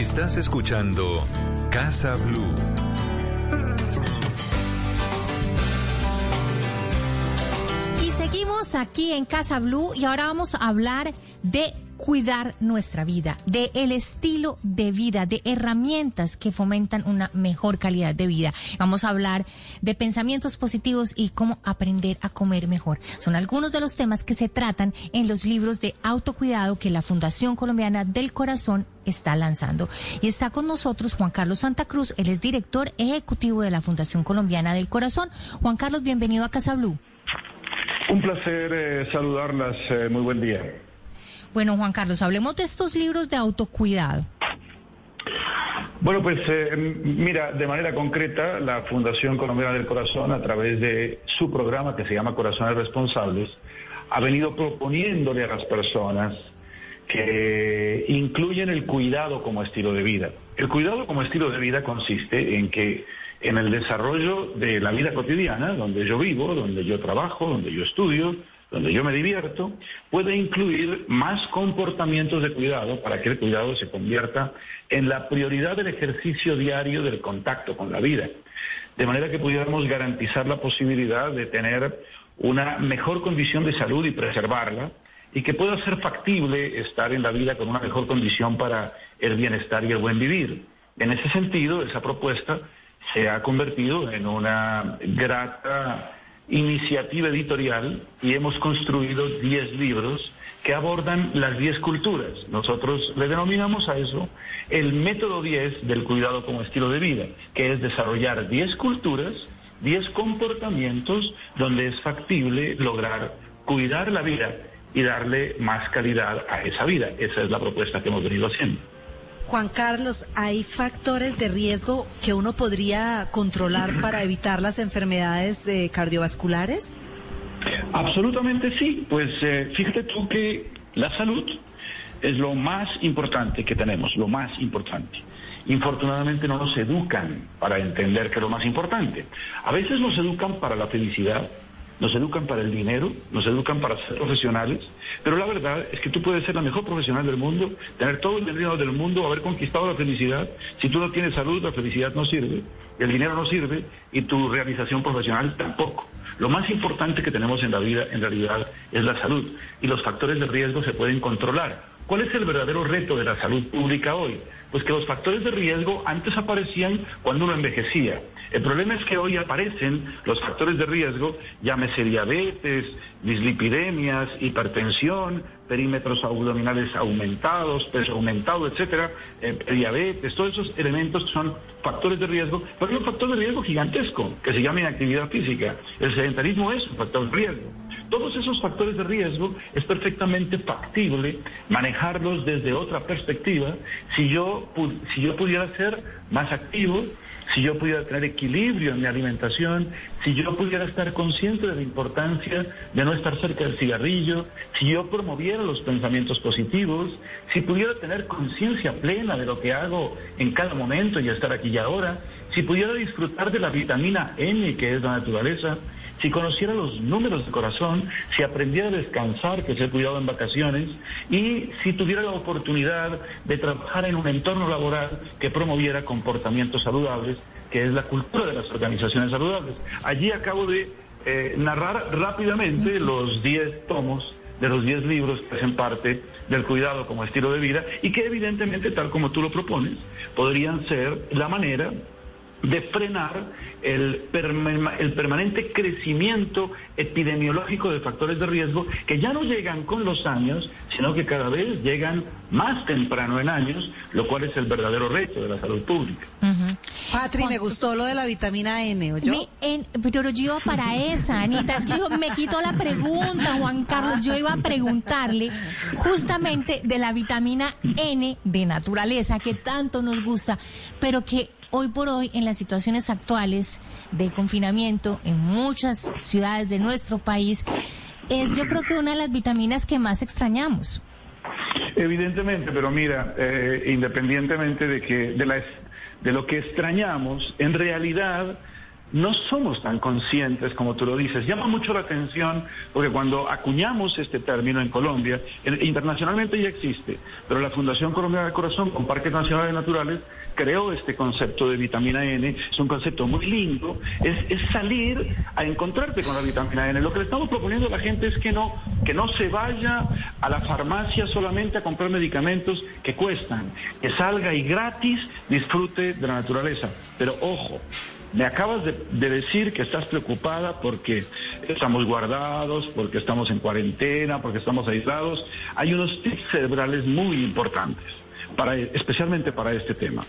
Estás escuchando Casa Blue. Y seguimos aquí en Casa Blue y ahora vamos a hablar de cuidar nuestra vida, de el estilo de vida, de herramientas que fomentan una mejor calidad de vida. Vamos a hablar de pensamientos positivos y cómo aprender a comer mejor. Son algunos de los temas que se tratan en los libros de autocuidado que la Fundación Colombiana del Corazón está lanzando. Y está con nosotros Juan Carlos Santa Cruz, él es director ejecutivo de la Fundación Colombiana del Corazón. Juan Carlos, bienvenido a Casa Blue. Un placer eh, saludarlas. Eh, muy buen día. Bueno, Juan Carlos, hablemos de estos libros de autocuidado. Bueno, pues eh, mira, de manera concreta, la Fundación Colombiana del Corazón, a través de su programa que se llama Corazones Responsables, ha venido proponiéndole a las personas que incluyen el cuidado como estilo de vida. El cuidado como estilo de vida consiste en que en el desarrollo de la vida cotidiana, donde yo vivo, donde yo trabajo, donde yo estudio, donde yo me divierto, puede incluir más comportamientos de cuidado para que el cuidado se convierta en la prioridad del ejercicio diario del contacto con la vida. De manera que pudiéramos garantizar la posibilidad de tener una mejor condición de salud y preservarla, y que pueda ser factible estar en la vida con una mejor condición para el bienestar y el buen vivir. En ese sentido, esa propuesta se ha convertido en una grata iniciativa editorial y hemos construido 10 libros que abordan las 10 culturas. Nosotros le denominamos a eso el método 10 del cuidado como estilo de vida, que es desarrollar 10 culturas, 10 comportamientos donde es factible lograr cuidar la vida y darle más calidad a esa vida. Esa es la propuesta que hemos venido haciendo. Juan Carlos, ¿hay factores de riesgo que uno podría controlar para evitar las enfermedades eh, cardiovasculares? Absolutamente sí. Pues eh, fíjate tú que la salud es lo más importante que tenemos, lo más importante. Infortunadamente no nos educan para entender que es lo más importante. A veces nos educan para la felicidad, nos educan para el dinero, nos educan para ser profesionales, pero la verdad es que tú puedes ser la mejor profesional del mundo, tener todo el dinero del mundo, haber conquistado la felicidad. Si tú no tienes salud, la felicidad no sirve, el dinero no sirve y tu realización profesional tampoco. Lo más importante que tenemos en la vida, en realidad, es la salud y los factores de riesgo se pueden controlar. ¿Cuál es el verdadero reto de la salud pública hoy? Pues que los factores de riesgo antes aparecían cuando uno envejecía. El problema es que hoy aparecen los factores de riesgo, llámese diabetes, dislipidemias, hipertensión, perímetros abdominales aumentados, peso aumentado, etcétera, eh, diabetes, todos esos elementos son factores de riesgo, pero hay un factor de riesgo gigantesco que se llama inactividad física. El sedentarismo es un factor de riesgo. Todos esos factores de riesgo es perfectamente factible manejarlos desde otra perspectiva si yo, si yo pudiera ser más activo, si yo pudiera tener equilibrio en mi alimentación, si yo pudiera estar consciente de la importancia de no estar cerca del cigarrillo, si yo promoviera los pensamientos positivos, si pudiera tener conciencia plena de lo que hago en cada momento y estar aquí y ahora, si pudiera disfrutar de la vitamina N que es la naturaleza, si conociera los números de corazón, si aprendiera a descansar, que se he cuidado en vacaciones, y si tuviera la oportunidad de trabajar en un entorno laboral que promoviera comportamientos saludables, que es la cultura de las organizaciones saludables. Allí acabo de eh, narrar rápidamente los 10 tomos de los 10 libros que hacen parte del cuidado como estilo de vida y que evidentemente, tal como tú lo propones, podrían ser la manera de frenar el, el, permanente crecimiento epidemiológico de factores de riesgo que ya no llegan con los años, sino que cada vez llegan más temprano en años, lo cual es el verdadero reto de la salud pública. Patri, me gustó lo de la vitamina N, ¿oyó? pero yo iba para esa, Anita, es que me quito la pregunta, Juan Carlos, yo iba a preguntarle justamente de la vitamina N de naturaleza, que tanto nos gusta, pero que hoy por hoy en las situaciones actuales de confinamiento en muchas ciudades de nuestro país es yo creo que una de las vitaminas que más extrañamos. Evidentemente, pero mira, eh, independientemente de que de, la, de lo que extrañamos, en realidad no somos tan conscientes como tú lo dices. Llama mucho la atención porque cuando acuñamos este término en Colombia, internacionalmente ya existe, pero la Fundación Colombiana del Corazón con Parques Nacionales Naturales creó este concepto de vitamina N. Es un concepto muy lindo, es, salir a encontrarte con la vitamina N. Lo que le estamos proponiendo a la gente es que no, que no se vaya a la farmacia solamente a comprar medicamentos que cuestan, que salga y gratis disfrute de la naturaleza. Pero ojo, me acabas de, decir que estás preocupada porque estamos guardados, porque estamos en cuarentena, porque estamos aislados. Hay unos tips cerebrales muy importantes, para, especialmente para este tema.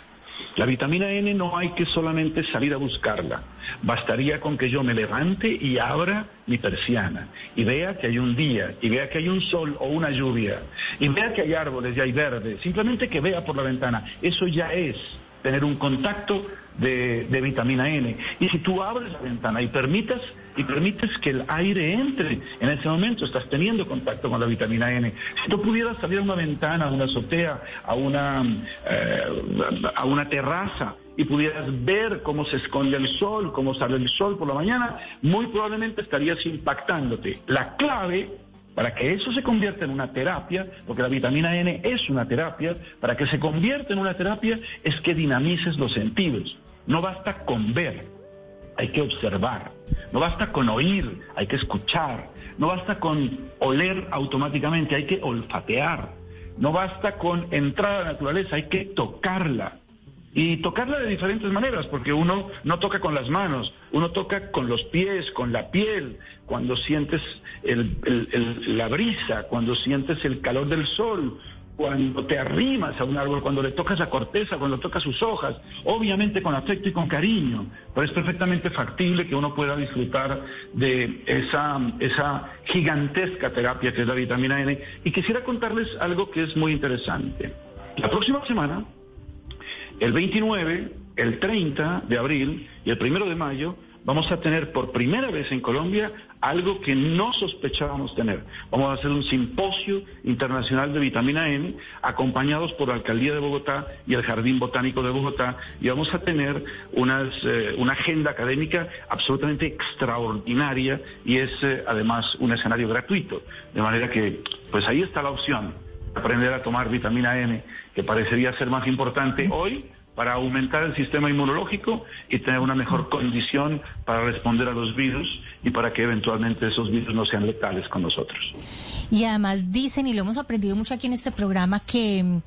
La vitamina N no hay que solamente salir a buscarla. Bastaría con que yo me levante y abra mi persiana y vea que hay un día, y vea que hay un sol o una lluvia, y vea que hay árboles y hay verde. Simplemente que vea por la ventana. Eso ya es tener un contacto de, vitamina N. Y si tú abres la ventana y permitas, y permites que el aire entre, en ese momento estás teniendo contacto con la vitamina N. Si tú pudieras salir a una ventana, a una azotea, a una, eh, a una terraza y pudieras ver cómo se esconde el sol, cómo sale el sol por la mañana, muy probablemente estarías impactándote. La clave para que eso se convierta en una terapia, porque la vitamina N es una terapia, para que se convierta en una terapia es que dinamices los sentidos. No basta con ver, hay que observar. No basta con oír, hay que escuchar. No basta con oler automáticamente, hay que olfatear. No basta con entrar a la naturaleza, hay que tocarla. Y tocarla de diferentes maneras, porque uno no toca con las manos, uno toca con los pies, con la piel, cuando sientes la brisa, cuando sientes el calor del sol, cuando te arrimas a un árbol, cuando le tocas la corteza, cuando tocas sus hojas, obviamente con afecto y con cariño, pero es perfectamente factible que uno pueda disfrutar de esa, esa gigantesca terapia que es la vitamina N. Y quisiera contarles algo que es muy interesante. La próxima semana el 29, el 30 de abril y el 1 de mayo vamos a tener por primera vez en Colombia algo que no sospechábamos tener. Vamos a hacer un simposio internacional de vitamina N acompañados por la Alcaldía de Bogotá y el Jardín Botánico de Bogotá y vamos a tener eh, una agenda académica absolutamente extraordinaria y es eh, además un escenario gratuito. De manera que, pues ahí está la opción aprender a tomar vitamina N, que parecería ser más importante hoy para aumentar el sistema inmunológico y tener una mejor condición para responder a los virus y para que eventualmente esos virus no sean letales con nosotros. Y además dicen, y lo hemos aprendido mucho aquí en este programa, que mm,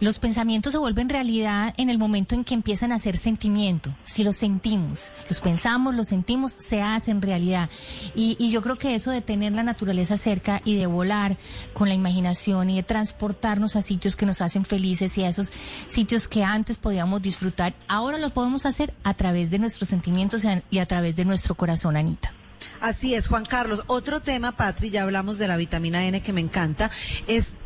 los pensamientos se vuelven realidad en el momento en que empiezan a ser sentimiento. Si los sentimos, los pensamos, los sentimos, se hacen realidad. Y, y yo creo que eso de tener la naturaleza cerca y de volar con la imaginación y de transportarnos a sitios que nos hacen felices y a esos sitios que antes podíamos disfrutar, ahora lo podemos hacer a través de nuestros sentimientos y a través de nuestro corazón, Anita. Así es, Juan Carlos. Otro tema, Patri, ya hablamos de la vitamina N que me encanta, es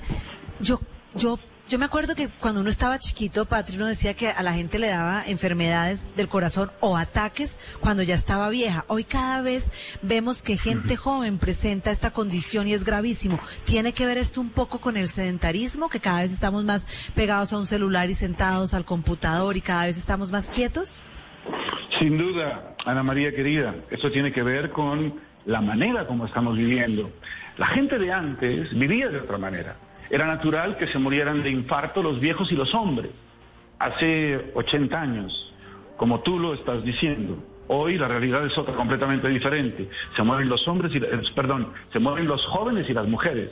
yo, yo yo me acuerdo que cuando uno estaba chiquito, Patri, uno decía que a la gente le daba enfermedades del corazón o ataques cuando ya estaba vieja. Hoy cada vez vemos que gente joven presenta esta condición y es gravísimo. ¿Tiene que ver esto un poco con el sedentarismo, que cada vez estamos más pegados a un celular y sentados al computador y cada vez estamos más quietos? Sin duda, Ana María querida, eso tiene que ver con la manera como estamos viviendo. La gente de antes vivía de otra manera. Era natural que se murieran de infarto los viejos y los hombres. Hace 80 años, como tú lo estás diciendo. Hoy la realidad es otra completamente diferente. Se mueren los hombres y eh, perdón, se mueren los jóvenes y las mujeres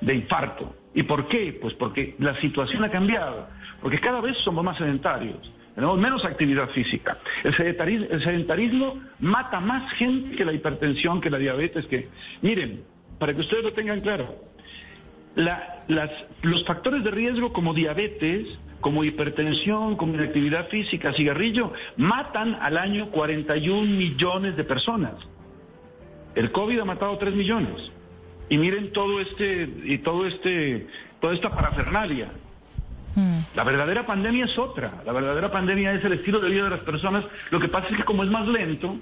de infarto. ¿Y por qué? Pues porque la situación ha cambiado, porque cada vez somos más sedentarios. Tenemos menos actividad física. El sedentarismo, el sedentarismo mata más gente que la hipertensión, que la diabetes, que... Miren, para que ustedes lo tengan claro, los factores de riesgo como diabetes, como hipertensión, como inactividad física, cigarrillo, matan al año 41 millones de personas. El COVID ha matado 3 millones. Y miren todo este, y todo este, toda esta parafernalia. Hmm. La verdadera pandemia es otra. La verdadera pandemia es el estilo de vida de las personas. Lo que pasa es que como es más lento,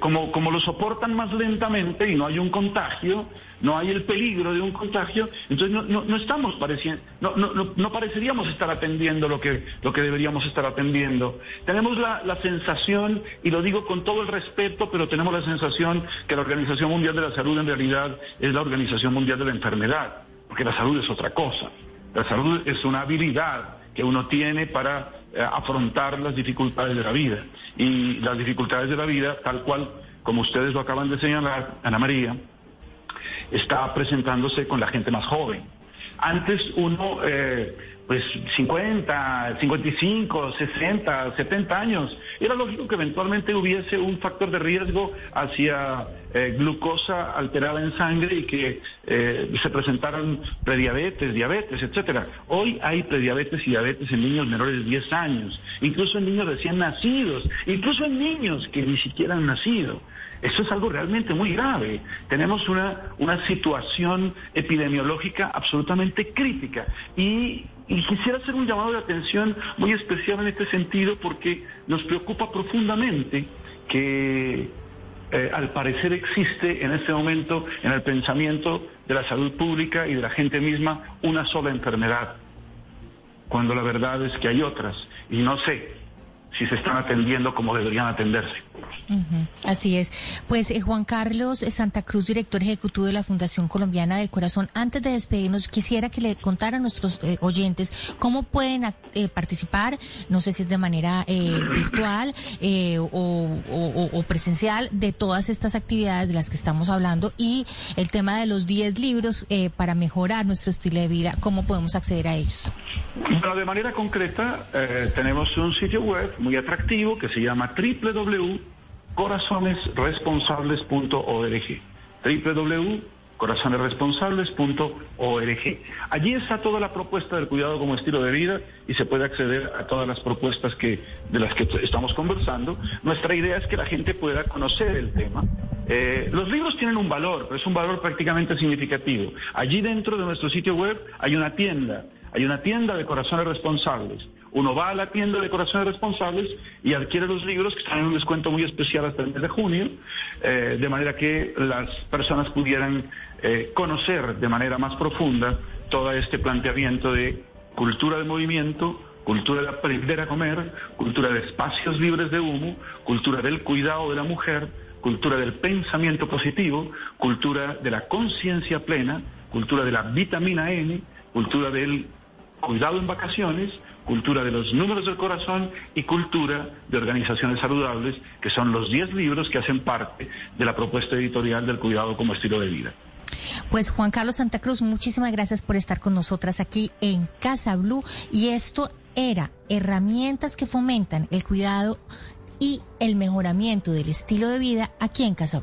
como, como lo soportan más lentamente y no hay un contagio, no hay el peligro de un contagio, entonces no, no, no estamos pareciendo, no, no, no, pareceríamos estar atendiendo lo que, lo que deberíamos estar atendiendo. Tenemos la, la sensación, y lo digo con todo el respeto, pero tenemos la sensación que la Organización Mundial de la Salud en realidad es la Organización Mundial de la Enfermedad, porque la salud es otra cosa. La salud es una habilidad que uno tiene para eh, afrontar las dificultades de la vida. Y las dificultades de la vida, tal cual como ustedes lo acaban de señalar, Ana María, está presentándose con la gente más joven. Antes uno, eh, pues 50, 55, 60, 70 años, era lógico que eventualmente hubiese un factor de riesgo hacia eh, glucosa alterada en sangre y que eh, se presentaran prediabetes, diabetes, etcétera. Hoy hay prediabetes y diabetes en niños menores de 10 años, incluso en niños recién nacidos, incluso en niños que ni siquiera han nacido. Eso es algo realmente muy grave. Tenemos una, una situación epidemiológica absolutamente crítica. Y, quisiera hacer un llamado de atención muy especial en este sentido porque nos preocupa profundamente que eh, al parecer existe en este momento en el pensamiento de la salud pública y de la gente misma una sola enfermedad, cuando la verdad es que hay otras. Y no sé, si se están atendiendo como deberían atenderse. Así es. Pues eh, Juan Carlos Santa Cruz, director ejecutivo de la Fundación Colombiana del Corazón, antes de despedirnos, quisiera que le contara a nuestros eh, oyentes cómo pueden eh, participar, no sé si es de manera virtual o, presencial, de todas estas actividades de las que estamos hablando y el tema de los 10 libros para mejorar nuestro estilo de vida, cómo podemos acceder a ellos. Bueno, de manera concreta, tenemos un sitio web muy atractivo que se llama www.corazonesresponsables.org www.corazonesresponsables.org Allí está toda la propuesta del cuidado como estilo de vida y se puede acceder a todas las propuestas que, de las que estamos conversando. Nuestra idea es que la gente pueda conocer el tema. Eh, los libros tienen un valor, pero es un valor prácticamente significativo. Allí dentro de nuestro sitio web hay una tienda, hay una tienda de corazones responsables. Uno va a la tienda de corazones responsables y adquiere los libros que están en un descuento muy especial hasta el mes de junio, eh, de manera que las personas pudieran eh, conocer de manera más profunda todo este planteamiento de cultura de movimiento, cultura de aprender a comer, cultura de espacios libres de humo, cultura del cuidado de la mujer, cultura del pensamiento positivo, cultura de la conciencia plena, cultura de la vitamina N, cultura del cuidado en vacaciones, cultura de los números del corazón y cultura de organizaciones saludables, que son los 10 libros que hacen parte de la propuesta editorial del cuidado como estilo de vida. Pues Juan Carlos Santa Cruz, muchísimas gracias por estar con nosotras aquí en Casa Blue y esto era herramientas que fomentan el cuidado y el mejoramiento del estilo de vida aquí en Casa.